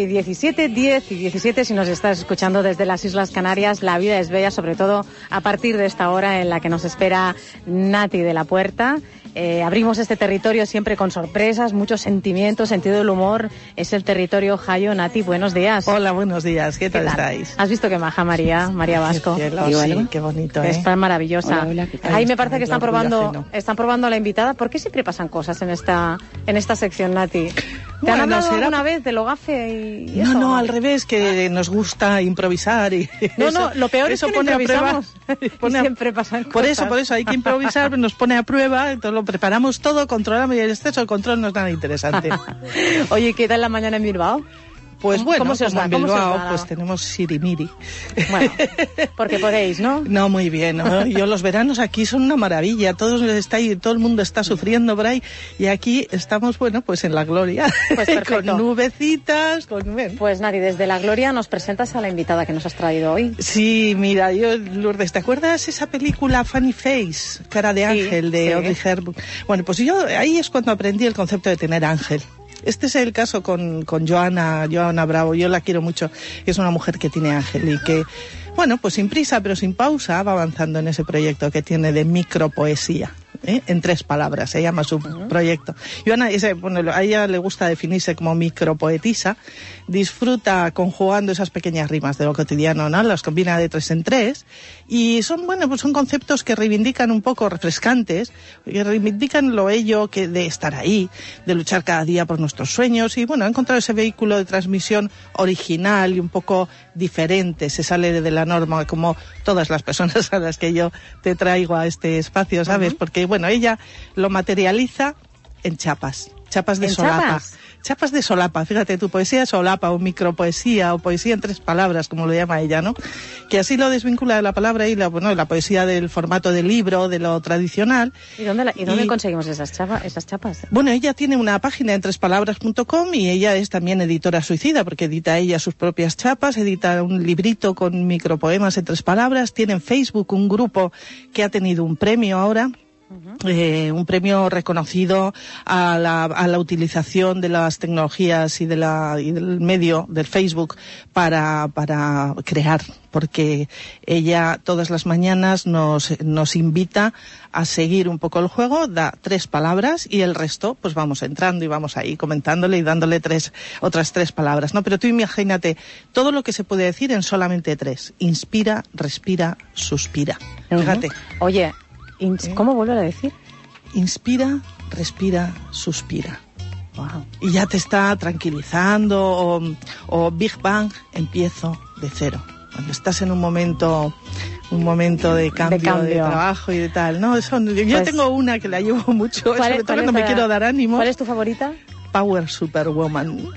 y 17, 10 y 17, si nos estás escuchando desde las Islas Canarias, la vida es bella, sobre todo a partir de esta hora en la que nos espera Nati de la Puerta. Eh, abrimos este territorio siempre con sorpresas, muchos sentimientos, sentido del humor. Es el territorio Jayo. Nati, buenos días. Hola, buenos días. ¿Qué, tal, estáis? ¿Has visto que maja María, María Vasco? Qué, sí, qué bonito, ¿eh? Está maravillosa. Ahí me parece que están probando, están probando a la invitada. ¿Por qué siempre pasan cosas en esta, en esta sección, Nati? ¿Te han hablado alguna vez de lo gafe y No, no, al revés, que nos gusta improvisar y No, no, lo peor es que pone improvisamos. A prueba, siempre pasan Por eso, por eso hay que improvisar, nos pone a prueba, entonces lo preparamos todo, controlamos y el exceso de control no es nada interesante. Oye, ¿qué tal la mañana en Bilbao? Pues bueno, ¿Cómo se os como en Bilbao, pues tenemos sirimiri. Bueno, porque podéis, ¿no? No, muy bien. ¿no? Yo los veranos aquí son una maravilla. Todos está todo el mundo está sufriendo por ahí y aquí estamos, bueno, pues en la gloria. Pues con nubecitas, con... Pues Nadie, desde la gloria nos presentas a la invitada que nos has traído hoy. Sí, mira, yo, Lourdes, ¿te acuerdas esa película Funny Face, Cara de Ángel, de Audrey Hepburn? Bueno, pues yo ahí es cuando aprendí el concepto de tener ángel. Este es el caso con, con Joana, Joana Bravo. Yo la quiero mucho. Es una mujer que tiene ángel y que, bueno, pues sin prisa pero sin pausa va avanzando en ese proyecto que tiene de micropoesía. ¿Eh? en tres palabras, se llama su proyecto. Joana, bueno, a ella le gusta definirse como micropoetisa, disfruta conjugando esas pequeñas rimas de lo cotidiano, ¿no? Las combina de tres en tres y son, bueno, pues son conceptos que reivindican un poco refrescantes, que reivindican lo ello que de estar ahí, de luchar cada día por nuestros sueños y, bueno, ha encontrado ese vehículo de transmisión original y un poco diferente, se sale de la norma como todas las personas a las que yo te traigo a este espacio, ¿sabes? Porque bueno, ella lo materializa en chapas, chapas de solapa. Chapas? de solapa, fíjate, tu poesía es solapa o micropoesía o poesía en tres palabras, como lo llama ella, ¿no? Que así lo desvincula de la palabra y la, bueno, la poesía del formato de libro, de lo tradicional. ¿Y dónde, y dónde conseguimos esas, esas chapas? Bueno, ella tiene una página en trespalabras.com y ella es también editora suicida porque edita ella sus propias chapas, edita un librito con micropoemas en tres palabras, tiene en Facebook un grupo que ha tenido un premio ahora eh, un premio reconocido a la, a la, utilización de las tecnologías y, de la, y del medio del Facebook para, para crear, porque ella todas las mañanas nos, nos invita a seguir un poco el juego, da tres palabras y el resto pues vamos entrando y vamos ahí comentándole y dándole tres, otras tres palabras, ¿no? Pero tú imagínate todo lo que se puede decir en solamente tres. Inspira, respira, suspira. Fíjate. Oye, ¿Cómo vuelvo a decir? Inspira, respira, suspira. Y ya te está tranquilizando o, Big Bang, empiezo de cero. Cuando estás en un momento un momento de cambio de, trabajo y de tal. No, yo pues tengo una que la llevo mucho, sobre todo cuando me quiero dar ánimo. ¿Cuál es tu favorita? Power Superwoman.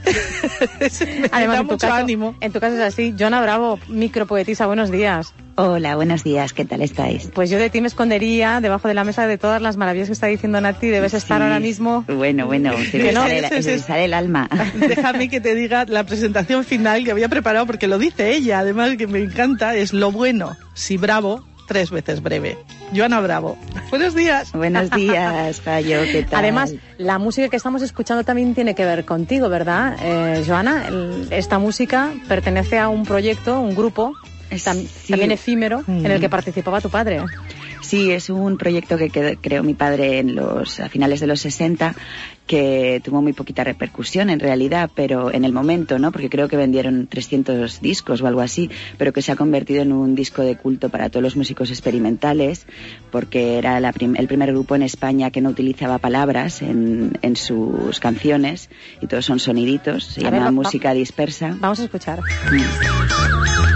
Además, en tu, caso, ánimo. en tu caso es así. Joana Bravo, micropoetisa, buenos días. Hola, buenos días, ¿qué tal estáis? Pues yo de ti me escondería debajo de la mesa de todas las maravillas que está diciendo Nati. Debes estar ahora mismo. Bueno, bueno, se me, sale, el alma. Déjame que te diga la presentación final que había preparado, porque lo dice ella, además que me encanta, es lo bueno, si bravo, tres veces breve. Joana Bravo. Buenos días. Buenos días, Cayo. ¿Qué tal? Además, la música que estamos escuchando también tiene que ver contigo, ¿verdad, eh, Joana? esta música pertenece a un proyecto, un grupo, también efímero, en el que mm. participaba tu padre. Sí, es un proyecto que creó mi padre en los, a finales de los 60 que tuvo muy poquita repercusión en realidad, pero en el momento, ¿no? Porque creo que vendieron 300 discos o algo así, pero que se ha convertido en un disco de culto para todos los músicos experimentales, porque era el primer grupo en España que no utilizaba palabras en, en sus canciones y todos son soniditos, se llama música dispersa. Vamos a escuchar. Mm.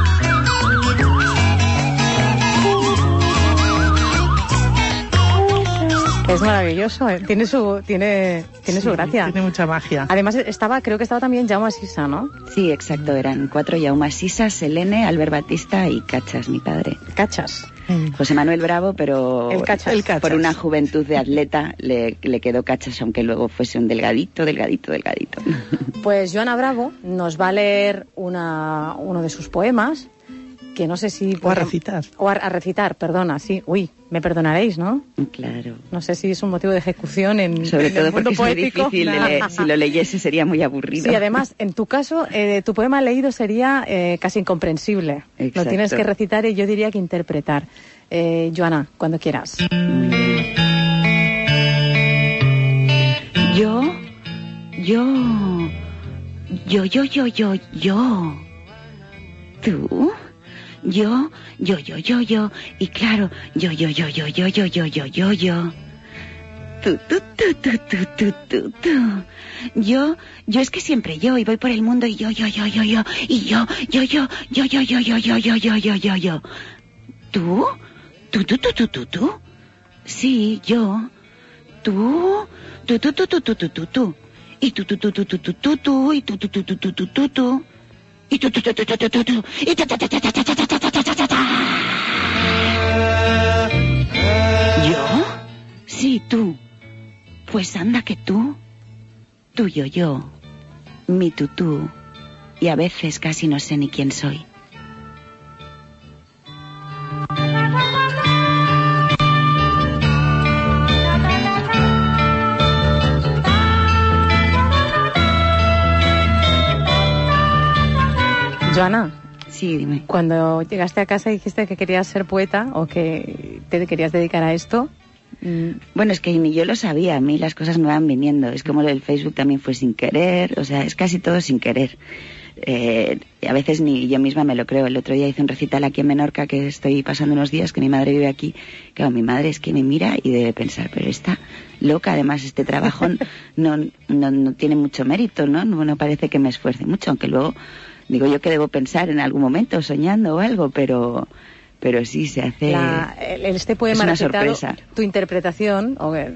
Es maravilloso, eh. tiene su tiene tiene su gracia. Tiene mucha magia. Además estaba creo que estaba también Jaume Sisa, ¿no? Sí, exacto, eran cuatro Jaume Sisa, Selene, Albert Batista y Cachas, mi padre. Cachas. José Manuel Bravo, pero el cachas. por una juventud de atleta le, le, quedó cachas, aunque luego fuese un delgadito, delgadito, delgadito. Pues Joana Bravo nos va a leer una, uno de sus poemas que no sé si... O a recitar. O a, recitar, perdona, sí. Uy, me perdonaréis, ¿no? Claro. No sé si es un motivo de ejecución en Sobre todo el mundo porque poético. es muy difícil, si lo leyese sería muy aburrido. Sí, además, en tu caso, eh, tu poema leído sería eh, casi incomprensible. Exacto. Lo tienes que recitar y yo diría que interpretar. Eh, Joana, cuando quieras. Yo, yo, yo, yo, yo, yo, yo. ¿Tú? Yo, yo, yo, yo, yo. Y claro, yo, yo, yo, yo, yo, yo, yo, yo, yo, yo. Tú, tú, tú, tú, tú, tú, tú, tú. Yo, yo es que siempre yo y voy por el mundo y yo, yo, yo, yo, yo. Y yo, yo, yo, yo, yo, yo, yo, yo, yo, yo, yo, yo, yo. ¿Tú? ¿Tú, tú, tú, tú, tú, tú? Sí, yo. ¿Tú? Tú, tú, tú, tú, tú, tú, tú, tú. Y tú, tú, tú, tú, tú, tú, tú, tú. Y tú, tú, tú, tú, tú, tú, tú, tú. ¿Yo? Sí, tú. Pues anda que tú. Tuyo yo. Mi tutú. Y a veces casi no sé ni quién soy. Joana, Sí, dime. cuando llegaste a casa y dijiste que querías ser poeta o que te querías dedicar a esto. mm, Bueno, es que ni yo lo sabía, a mí las cosas me van viniendo. Es como lo del Facebook también fue sin querer, o sea, es casi todo sin querer. Eh, a veces ni yo misma me lo creo. El otro día hice un recital aquí en Menorca que estoy pasando unos días, que mi madre vive aquí. Claro, mi madre es que me mira y debe pensar, pero está loca. Además, este trabajo no, no, no tiene mucho mérito, ¿no? ¿no? No parece que me esfuerce mucho, aunque luego digo yo que debo pensar en algún momento, soñando o algo, pero, pero sí se hace. La- el- este poema es una sorpresa. tu interpretación, o, eh,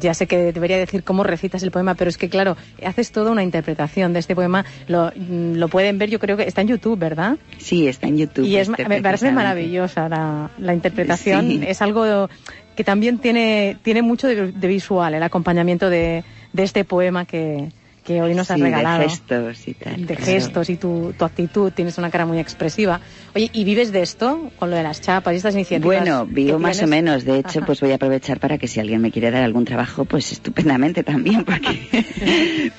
ya sé que debería decir cómo recitas el poema, pero es que claro, haces toda una interpretación de este poema, lo, mm, lo pueden ver, yo creo que está en YouTube, ¿verdad? Sí, está en YouTube. y es, este, me parece maravillosa la, la interpretación, Sí. es algo que también tiene, tiene mucho de, de visual, el acompañamiento de, de este poema que, que hoy nos has Sí, regalado De gestos y tal. de claro. gestos y tu, tu actitud, tienes una cara muy expresiva. Oye, ¿y vives de esto? Con lo de las chapas y estas iniciativas. Bueno, vivo más o menos. De hecho, Ajá. pues voy a aprovechar para que si alguien me quiere dar algún trabajo, pues estupendamente también, porque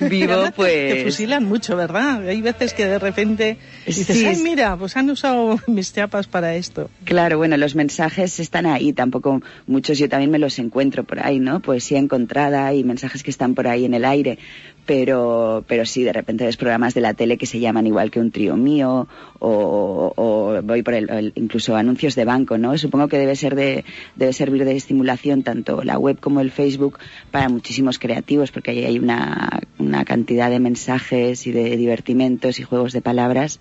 vivo Además, te- pues... fusilan mucho, ¿verdad? Hay veces que de repente dices, Sí, ay, mira, pues han usado mis chapas para esto. Claro, bueno, los mensajes están ahí, tampoco muchos yo también me los encuentro por ahí, ¿no? Poesía encontrada y mensajes que están por ahí en el aire, pero, pero sí, de repente ves programas de la tele que se llaman igual que un trío mío, o, o voy por el, incluso anuncios de banco, ¿no? Supongo que debe ser de, debe servir de estimulación tanto la web como el Facebook para muchísimos creativos, porque ahí hay una, una cantidad de mensajes y de divertimentos y juegos de palabras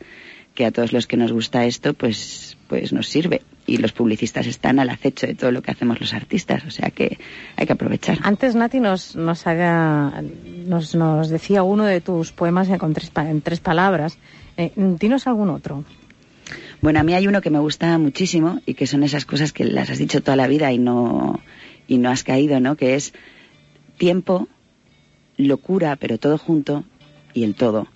que a todos los que nos gusta esto, pues, pues nos sirve. Y los publicistas están al acecho de todo lo que hacemos los artistas, o sea que hay que aprovechar. Antes Nati nos, nos, haga- nos, nos decía uno de tus poemas con tres, en tres palabras. Eh, dinos algún otro. Bueno, a mí hay uno que me gusta muchísimo y que son esas cosas que las has dicho toda la vida y no, y no has caído, ¿no? Que es tiempo, locura, pero todo junto y el todo.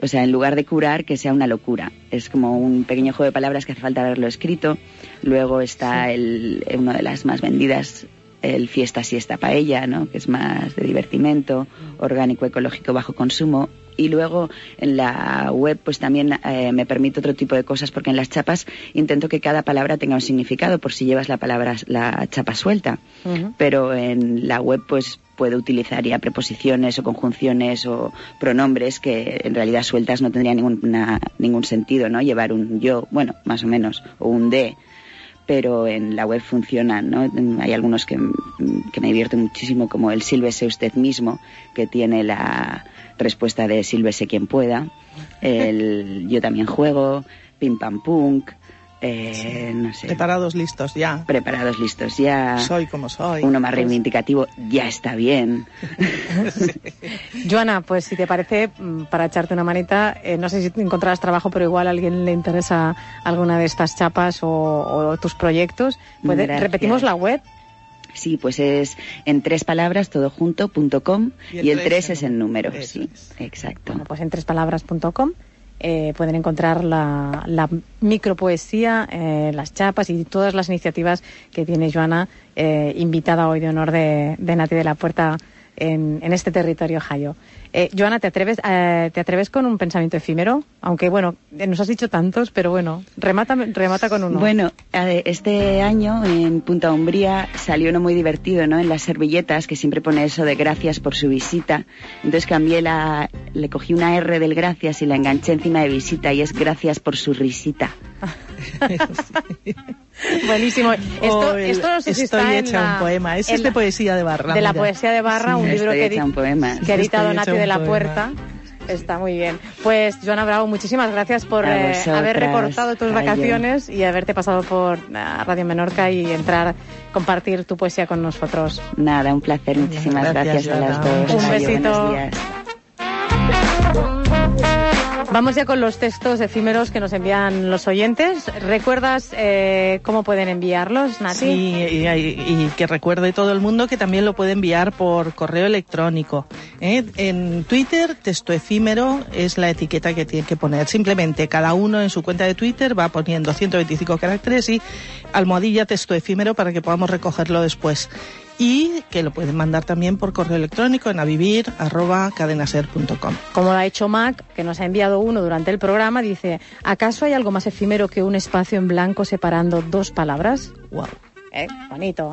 O sea, en lugar de curar, que sea una locura. Es como un pequeño juego de palabras que hace falta haberlo escrito. Luego está el, una de las más vendidas, el fiesta siesta paella, ¿no? Que es más de divertimento, orgánico, ecológico, bajo consumo. Y luego en la web pues también eh, me permite otro tipo de cosas porque en las chapas intento que cada palabra tenga un significado por si llevas la palabra la chapa suelta pero en la web pues puedo utilizar ya preposiciones o conjunciones o pronombres que en realidad sueltas no tendría ninguna, ningún sentido, ¿no? Llevar un yo, bueno, más o menos, o un de, pero en la web funcionan, ¿no? Hay algunos que, me divierten muchísimo, como el sílvese usted mismo, que tiene la respuesta de sílvese quien pueda, el yo también juego, pim pam punk, eh, no sé, Preparados, listos, ya. preparados, listos ya. Soy como soy. Uno más reivindicativo, ya está bien. Joana, pues si te parece, mm, para echarte una manita, eh, no sé si encontrarás trabajo, pero igual a alguien le interesa alguna de estas chapas o, o tus proyectos. Puede- Gracias. repetimos la web. Sí, pues es en tres palabras, todo junto, punto com, Y y el el, tres tres en es en números, sí, exacto. Bueno, pues en trespalabras.com eh, pueden encontrar la, la micropoesía, eh, las chapas y todas las iniciativas que tiene Joana, eh, invitada hoy de honor de, de Nati de la Puerta en, en este territorio jayo. Eh, Joana, ¿te atreves, eh, ¿te atreves con un pensamiento efímero? Aunque, bueno, eh, nos has dicho tantos, pero bueno, remata, remata con uno. Bueno, este año en Punta Umbría salió uno muy divertido, ¿no? En las servilletas, que siempre pone eso de gracias por su visita. Entonces cambié la... le cogí una R del gracias y la enganché encima de visita y es gracias por su risita. Buenísimo. Esto, esto no sé si estoy está hecha en la, un poema. Este es de poesía de Barra. De la mira. poesía de Barra, Sí, un libro que, hecha un poema. que ha editado Nati de la. Puerta. Está muy bien. Pues, Joana Bravo, muchísimas gracias por eh, haber recortado tus vacaciones y haberte pasado por eh, Radio Menorca y entrar, compartir tu poesía con nosotros. Nada, un placer. Muchísimas Gracias, gracias, a las dos. Un besito. Vamos ya con los textos efímeros que nos envían los oyentes. ¿Recuerdas eh, cómo pueden enviarlos, Nati? Sí, y, que recuerde todo el mundo que también lo puede enviar por correo electrónico. ¿eh? En Twitter, texto efímero es la etiqueta que tiene que poner. Simplemente cada uno en su cuenta de Twitter va poniendo 125 caracteres y almohadilla texto efímero para que podamos recogerlo después. Y que lo pueden mandar también por correo electrónico en avivir.cadenaser.com. Como lo ha hecho Mac, que nos ha enviado uno durante el programa, dice, ¿acaso hay algo más efímero que un espacio en blanco separando dos palabras? Wow. Eh, bonito.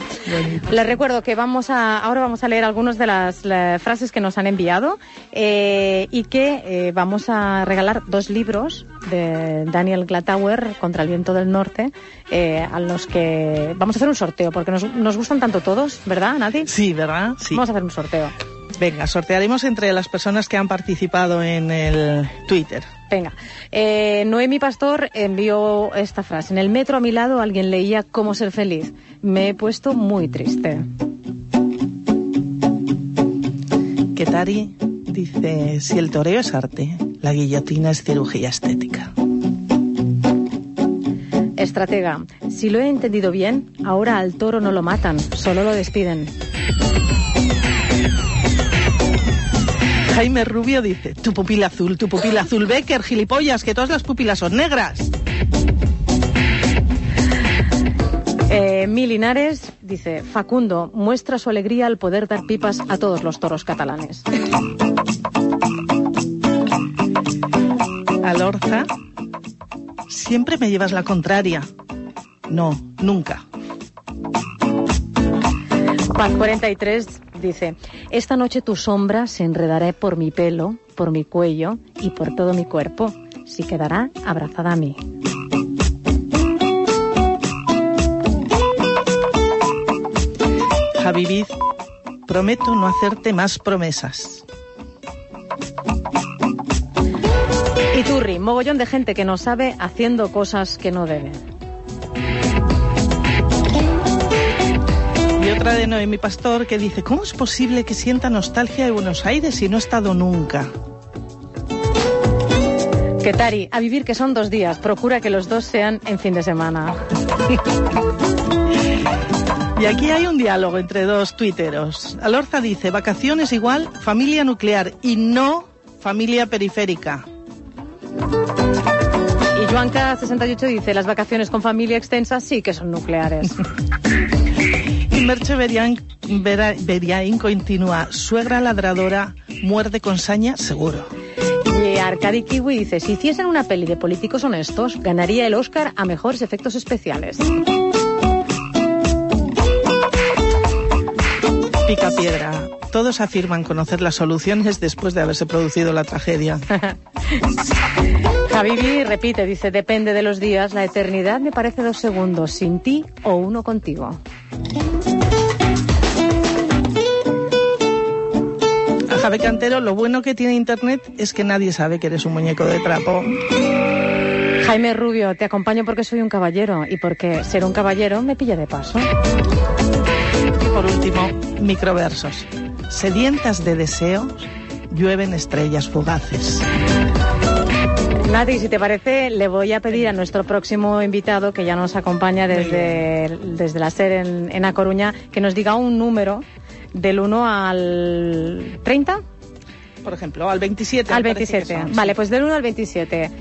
Les recuerdo que vamos a, ahora vamos a leer algunas de las, la- frases que nos han enviado eh, y que eh, vamos a regalar dos libros de Daniel Glatauer contra el viento del norte eh, a los que vamos a hacer un sorteo porque nos, nos gustan tanto todos, ¿verdad, Nati? Sí, ¿verdad? Sí. Vamos a hacer un sorteo. Venga, sortearemos entre las personas que han participado en el Twitter. Venga, eh, Noemi Pastor envió esta frase. En el metro a mi lado alguien leía Cómo ser feliz. Me he puesto muy triste. Ketari dice, si el toreo es arte, la guillotina es cirugía estética. Estratega, si lo he entendido bien, ahora al toro no lo matan, solo lo despiden. Jaime Rubio dice, tu pupila azul, tu pupila azul, Becker, gilipollas, que todas las pupilas son negras. Eh, Mi Linares dice, Facundo muestra su alegría al poder dar pipas a todos los toros catalanes. Alorza, siempre me llevas la contraria. No, nunca. Paz 43 dice, esta noche tu sombra se enredará por mi pelo, por mi cuello y por todo mi cuerpo. Si quedará abrazada a mí. Javi Viz, prometo no hacerte más promesas. Y Turri, mogollón de gente que no sabe haciendo cosas que no debe. Otra de Noemi Pastor que dice, ¿cómo es posible que sienta nostalgia de Buenos Aires si no he estado nunca? Que Tari, a vivir que son dos días, procura que los dos sean en fin de semana. Y aquí hay un diálogo entre dos tuiteros. Alorza dice, vacaciones igual, familia nuclear y no familia periférica. Y Joanca68 dice, las vacaciones con familia extensa sí que son nucleares. Y Merche Beriain continúa, suegra ladradora, muerde con saña, seguro. Y Arcadi Kiwi dice, si hiciesen una peli de políticos honestos, ganaría el Oscar a mejores efectos especiales. Pica piedra. Todos afirman conocer las soluciones después de haberse producido la tragedia. Javivi repite, dice, depende de los días, la eternidad me parece dos segundos, sin ti o uno contigo. A Javi Cantero, lo bueno que tiene Internet es que nadie sabe que eres un muñeco de trapo. Jaime Rubio, te acompaño porque soy un caballero y porque ser un caballero me pilla de paso. Y por último, microversos. Sedientas de deseos, llueven estrellas fugaces. Nati, si te parece, le voy a pedir a nuestro próximo invitado, que ya nos acompaña desde, desde la SER en, en A Coruña, que nos diga un número del 1 al 30. por ejemplo, al 27. Al 27. vale, pues del 1 al 27.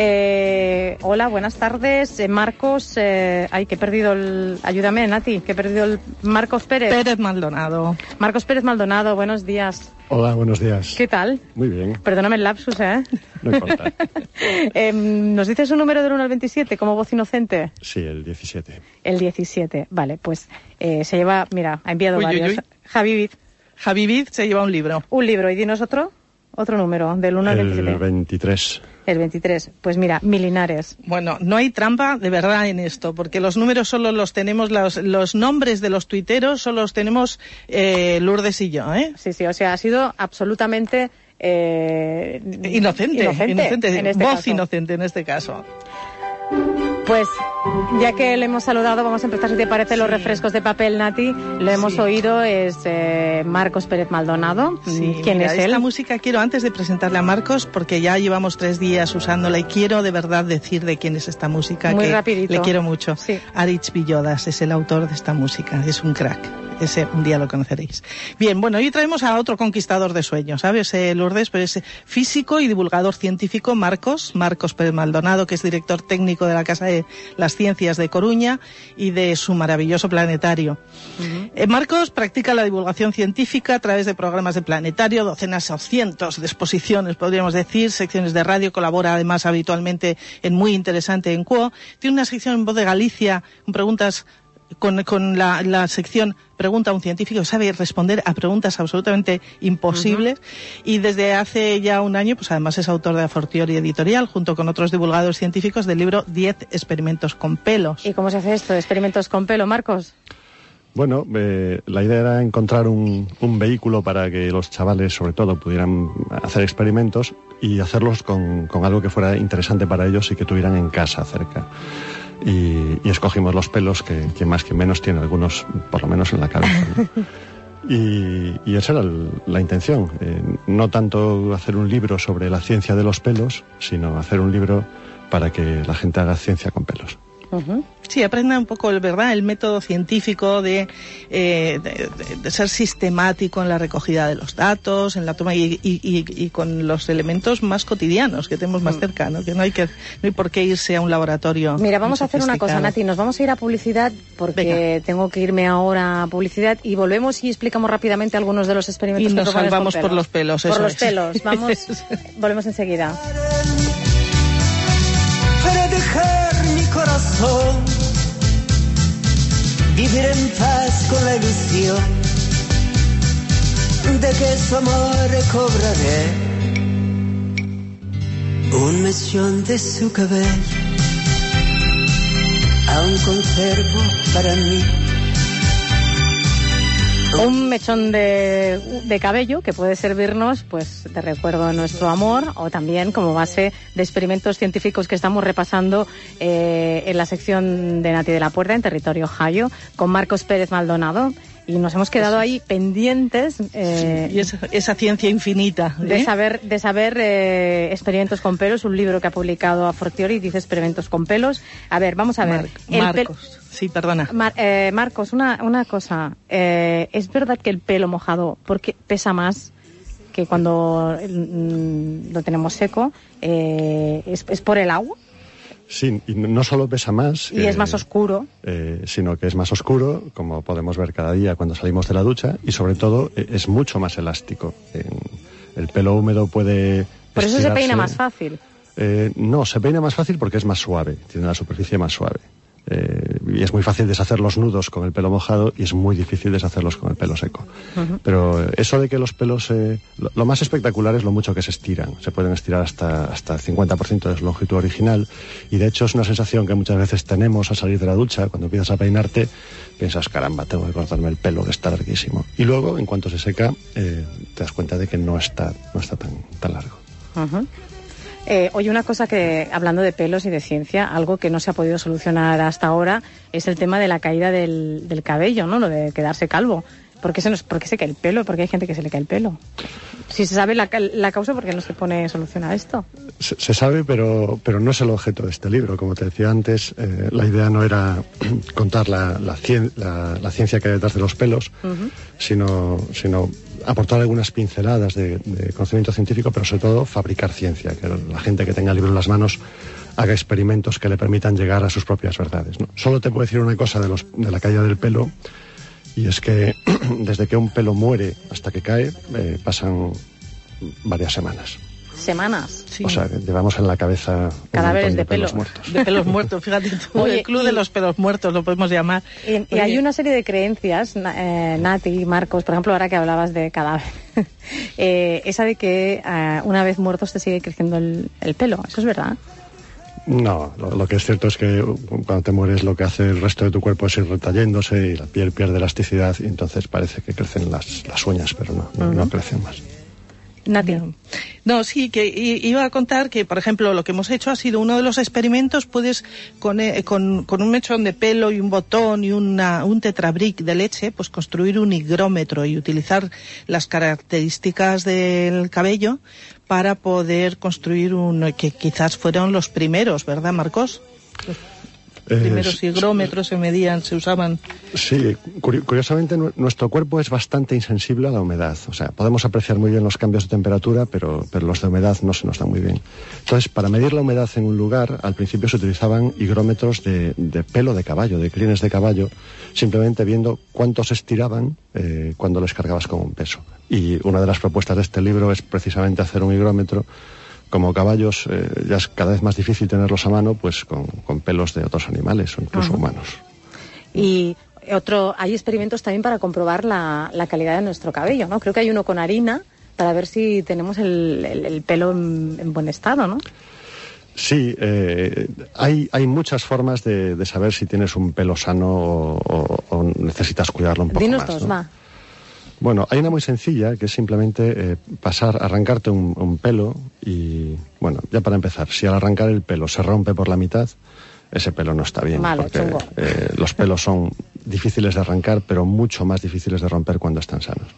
Eh, hola, buenas tardes. Eh, Marcos, eh, ay, que he perdido el. Ayúdame, Nati, que he perdido el. Marcos Pérez. Pérez Maldonado. Marcos Pérez Maldonado, buenos días. Hola, buenos días. ¿Qué tal? Muy bien. Perdóname el lapsus, ¿eh? No importa. Em, ¿Nos dices un número del 1 al 27 como voz inocente? Sí, el 17. El 17, vale, pues eh, se lleva, mira, ha enviado varios. Javi Vid. Javi Vid se lleva un libro. Un libro, y dinos otro, otro número, del 1 al 27. El 23. El 23. Pues mira, milinares. Bueno, no hay trampa de verdad en esto, porque los números solo los tenemos, los, los nombres de los tuiteros solo los tenemos eh, Lourdes y yo, ¿eh? Sí, sí, o sea, ha sido absolutamente... Eh, inocente, inocente, este voz inocente en este caso. Pues ya que le hemos saludado, vamos a empezar, si te parece, los refrescos de papel, Nati. Lo hemos oído, es eh, Marcos Pérez Maldonado. ¿Quién es él? La música quiero, antes de presentarle a Marcos, porque ya llevamos tres días usándola y quiero de verdad decir de quién es esta música. Muy que rapidito. Le quiero mucho. Sí. Arich Villodas es el autor de esta música, es un crack ese un día lo conoceréis. Bien, bueno, hoy traemos a otro conquistador de sueños, ¿sabes? Eh, Lourdes, pero es físico y divulgador científico Marcos, Marcos Pérez Maldonado, que es director técnico de la Casa de las Ciencias de Coruña y de su maravilloso planetario. Eh, Marcos practica la divulgación científica a través de programas de planetario, docenas o cientos de exposiciones, podríamos decir, secciones de radio, colabora además habitualmente en muy interesante en CUO. Tiene una sección en Voz de Galicia con preguntas con, con la, la, sección Pregunta a un científico, sabe responder a preguntas absolutamente imposibles y desde hace ya un año, pues además es autor de A Fortiori Editorial, junto con otros divulgadores científicos del libro 10 experimentos con pelos. ¿Y cómo se hace esto? ¿Experimentos con pelo, Marcos? Bueno, eh, la idea era encontrar un, un, vehículo para que los chavales, sobre todo, pudieran hacer experimentos y hacerlos con, con algo que fuera interesante para ellos y que tuvieran en casa cerca y, y escogimos los pelos que, que, más que menos tiene algunos, por lo menos en la cabeza. ¿no? Y, y, esa era el, la intención, eh, no tanto hacer un libro sobre la ciencia de los pelos, sino hacer un libro para que la gente haga ciencia con pelos. Uh -huh. Sí, aprenda un poco, ¿verdad?, el método científico de, eh, de, de, ser sistemático en la recogida de los datos, en la toma y, y, y con los elementos más cotidianos que tenemos más cerca, ¿no? Que no hay que no hay por qué irse a un laboratorio. Mira, vamos a hacer una cosa, Nati, nos vamos a ir a publicidad porque Venga. tengo que irme ahora a publicidad y volvemos y explicamos rápidamente algunos de los experimentos y que nos salvamos por los pelos. Por eso los es. pelos, vamos, volvemos enseguida. Para dejar mi corazón vivir en paz con la ilusión de que su amor recobraré. Un mechón de su cabello aún conservo para mí un mechón de, de, cabello que puede servirnos pues de recuerdo a nuestro amor o también como base de experimentos científicos que estamos repasando eh, en la sección de Nati de la Puerta en territorio Ohio con Marcos Pérez Maldonado y nos hemos quedado ahí pendientes eh, sí, y esa, esa, ciencia infinita ¿eh? de saber de saber eh, experimentos con pelos un libro que ha publicado a Fortiori dice experimentos con pelos a ver vamos a ver Mar Marcos Sí, perdona. Mar eh, Marcos, una, una cosa. Eh, ¿Es verdad que el pelo mojado porque pesa más que cuando mm, lo tenemos seco? Eh, ¿es, ¿es, por el agua? Sí, y no solo pesa más. Y es más oscuro. Eh, sino que es más oscuro, como podemos ver cada día cuando salimos de la ducha, y sobre todo eh, es mucho más elástico. el pelo húmedo puede. Por eso se peina más fácil. Eh, no, se peina más fácil porque es más suave, tiene la superficie más suave. Eh, y es muy fácil deshacer los nudos con el pelo mojado y es muy difícil deshacerlos con el pelo seco. Uh -huh. Pero eso de que los pelos, eh, lo, lo, más espectacular es lo mucho que se estiran. Se pueden estirar hasta, hasta el 50% de su longitud original y de hecho es una sensación que muchas veces tenemos al salir de la ducha, cuando empiezas a peinarte, piensas, caramba, tengo que cortarme el pelo que está larguísimo. Y luego, en cuanto se seca, eh, te das cuenta de que no está, no está tan, tan largo. Uh -huh. Eh, oye, una cosa que, hablando de pelos y de ciencia, algo que no se ha podido solucionar hasta ahora es el tema de la caída del, del cabello, ¿no? Lo de quedarse calvo. ¿Por qué, se nos, ¿Por qué se cae el pelo? ¿Por qué hay gente que se le cae el pelo? Si se sabe la, la causa, ¿por qué no se pone solución a esto? Se, se, sabe, pero, pero no es el objeto de este libro. Como te decía antes, eh, la idea no era contar la, la, cien, la, ciencia que hay detrás de los pelos, uh -huh. sino, sino aportar algunas pinceladas de, conocimiento científico, pero sobre todo fabricar ciencia, que la gente que tenga el libro en las manos haga experimentos que le permitan llegar a sus propias verdades. Solo te puedo decir una cosa de, los, de la caída del pelo, y es que desde que un pelo muere hasta que cae eh, pasan varias semanas semanas. O sea, llevamos en la cabeza cadáveres de, pelos muertos. De pelos muertos, fíjate tú, el club de los pelos muertos lo podemos llamar. Y, hay una serie de creencias, eh, Nati, Marcos, por ejemplo, ahora que hablabas de cadáver, eh, esa de que eh, una vez muertos te sigue creciendo el, pelo, ¿eso es verdad? No, lo, que es cierto es que cuando te mueres lo que hace el resto de tu cuerpo es ir retayéndose y la piel pierde elasticidad y entonces parece que crecen las, las uñas, pero no, no crecen más. No, sí, que iba a contar que, por ejemplo, lo que hemos hecho ha sido uno de los experimentos, puedes con, eh, con, un mechón de pelo y un botón y una, un tetrabric de leche, pues construir un higrómetro y utilizar las características del cabello para poder construir un, que quizás fueron los primeros, ¿verdad, Marcos? Primeros higrómetros se medían, se usaban. Sí, curiosamente nuestro cuerpo es bastante insensible a la humedad. O sea, podemos apreciar muy bien los cambios de temperatura, pero, pero los de humedad no se nos dan muy bien. Entonces, para medir la humedad en un lugar, al principio se utilizaban higrómetros de, pelo de caballo, de crines de caballo, simplemente viendo cuántos estiraban eh, cuando les cargabas con un peso. Y una de las propuestas de este libro es precisamente hacer un higrómetro como caballos eh, ya es cada vez más difícil tenerlos a mano, pues con, pelos de otros animales o incluso humanos. Y otro, hay experimentos también para comprobar la, calidad de nuestro cabello, ¿no? Creo que hay uno con harina para ver si tenemos el, pelo en, buen estado, ¿no? Sí, eh, hay, hay muchas formas de, saber si tienes un pelo sano o, necesitas cuidarlo un poco Dinos más. Dos, va. Bueno, hay una muy sencilla que es simplemente eh, pasar, arrancarte un, pelo y, bueno, ya para empezar, si al arrancar el pelo se rompe por la mitad, ese pelo no está bien. porque eh, los pelos son difíciles de arrancar, pero mucho más difíciles de romper cuando están sanos.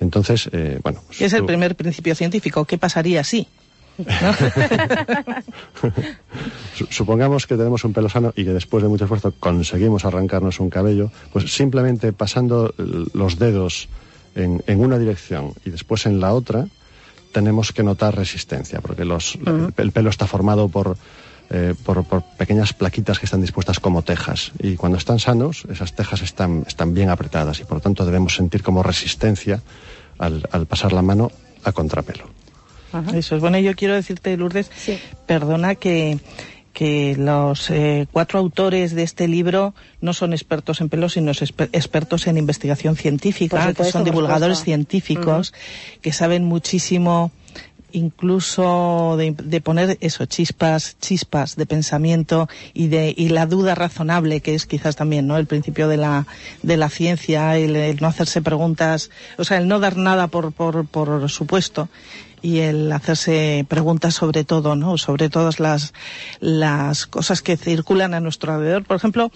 Entonces, eh, bueno. Pues es el primer principio científico. ¿Qué pasaría si? Supongamos que tenemos un pelo sano y que después de mucho esfuerzo conseguimos arrancarnos un cabello, pues simplemente pasando los dedos en, una dirección y después en la otra, tenemos que notar resistencia, porque los, el, pelo está formado eh, por, por, pequeñas plaquitas que están dispuestas como tejas. Y cuando están sanos, esas tejas están, están bien apretadas y por lo tanto debemos sentir como resistencia al, pasar la mano a contrapelo. Eso es bueno. Yo quiero decirte, Lourdes, perdona que que los eh, cuatro autores de este libro no son expertos en pelos, sino expertos en investigación científica, que son divulgadores científicos, que saben muchísimo incluso de, poner eso, chispas, chispas de pensamiento y de y la duda razonable, que es quizás también, ¿no? El principio de la, de la ciencia, el, no hacerse preguntas, o sea, el no dar nada por, por, por supuesto y el hacerse preguntas sobre todo, ¿no? Sobre todas las, las cosas que circulan a nuestro alrededor. Por ejemplo,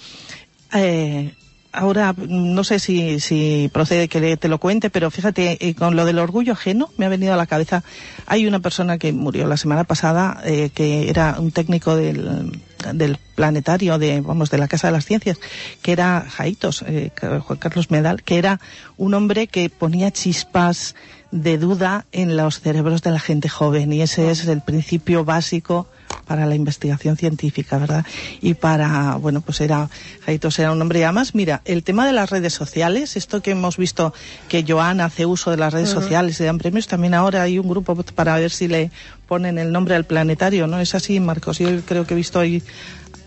eh, ahora no sé si, si procede que te lo cuente, pero fíjate, eh, con lo del orgullo ajeno me ha venido a la cabeza. Hay una persona que murió la semana pasada, eh, que era un técnico del, del planetario de, vamos, de la Casa de las Ciencias, que era Jaitos, eh, Juan Carlos Medal, que era un hombre que ponía chispas, de duda en los cerebros de la gente joven y ese es el principio básico para la investigación científica, ¿verdad? Y para, bueno, pues era, Jaitos era un hombre y además, mira, el tema de las redes sociales, esto que hemos visto que Joan hace uso de las redes sociales y dan premios, también ahora hay un grupo para ver si le ponen el nombre al planetario, ¿no? Es así, Marcos, yo creo que he visto hoy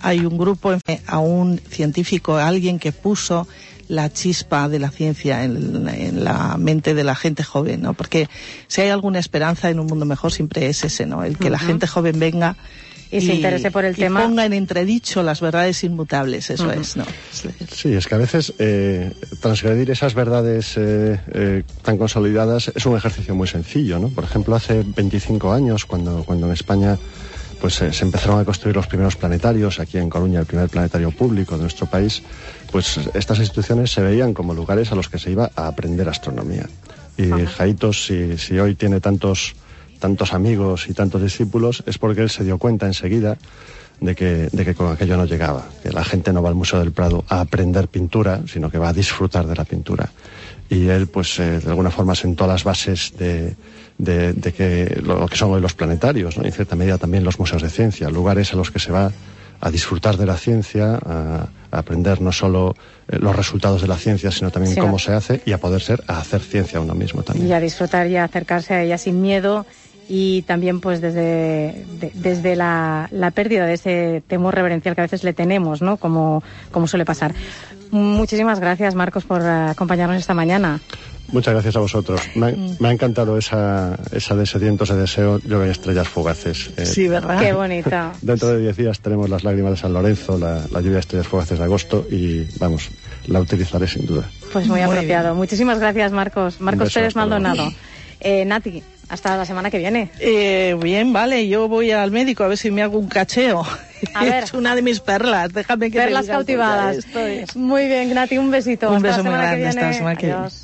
hay un grupo a un científico, alguien que puso la chispa de la ciencia en, la mente de la gente joven, ¿no? Porque si hay alguna esperanza en un mundo mejor siempre es ese, ¿no? El que la gente joven venga y, se interese por el y tema. ponga en entredicho las verdades inmutables, eso es, ¿no? Sí, es que a veces eh, transgredir esas verdades eh, eh, tan consolidadas es un ejercicio muy sencillo, ¿no? Por ejemplo, hace 25 años, cuando, cuando en España pues se empezaron a construir los primeros planetarios, aquí en Coruña el primer planetario público de nuestro país, pues estas instituciones se veían como lugares a los que se iba a aprender astronomía. Y Jaitos, si, hoy tiene tantos, tantos amigos y tantos discípulos, es porque él se dio cuenta enseguida de que, de que con aquello no llegaba, que la gente no va al Museo del Prado a aprender pintura, sino que va a disfrutar de la pintura. y él, pues, eh, de alguna forma sentó las bases de, de, que lo, que son hoy los planetarios, ¿no? y en cierta medida también los museos de ciencia, lugares a los que se va a disfrutar de la ciencia, a, aprender no solo eh, los resultados de la ciencia, sino también cómo se hace y a poder ser a hacer ciencia uno mismo también. Y a disfrutar y a acercarse a ella sin miedo y también pues desde, desde la, la, pérdida de ese temor reverencial que a veces le tenemos, ¿no? Como, como suele pasar. Muchísimas gracias, Marcos, por acompañarnos esta mañana. Muchas gracias a vosotros. Me, ha, encantado esa, esa de sedientos de deseo, yo estrellas fugaces. Eh, sí, ¿verdad? Qué bonita. Dentro de diez días tenemos las lágrimas de San Lorenzo, la, lluvia de estrellas fugaces de agosto y vamos, la utilizaré sin duda. Pues muy, apropiado. Muchísimas gracias, Marcos. Marcos Pérez Maldonado. Eh, Nati, hasta la semana que viene. Eh, bien, vale, yo voy al médico a ver si me hago un cacheo. A ver. es una de mis perlas, déjame que Perlas cautivadas. Muy bien, Nati, un besito. Un beso muy grande, hasta la semana que viene.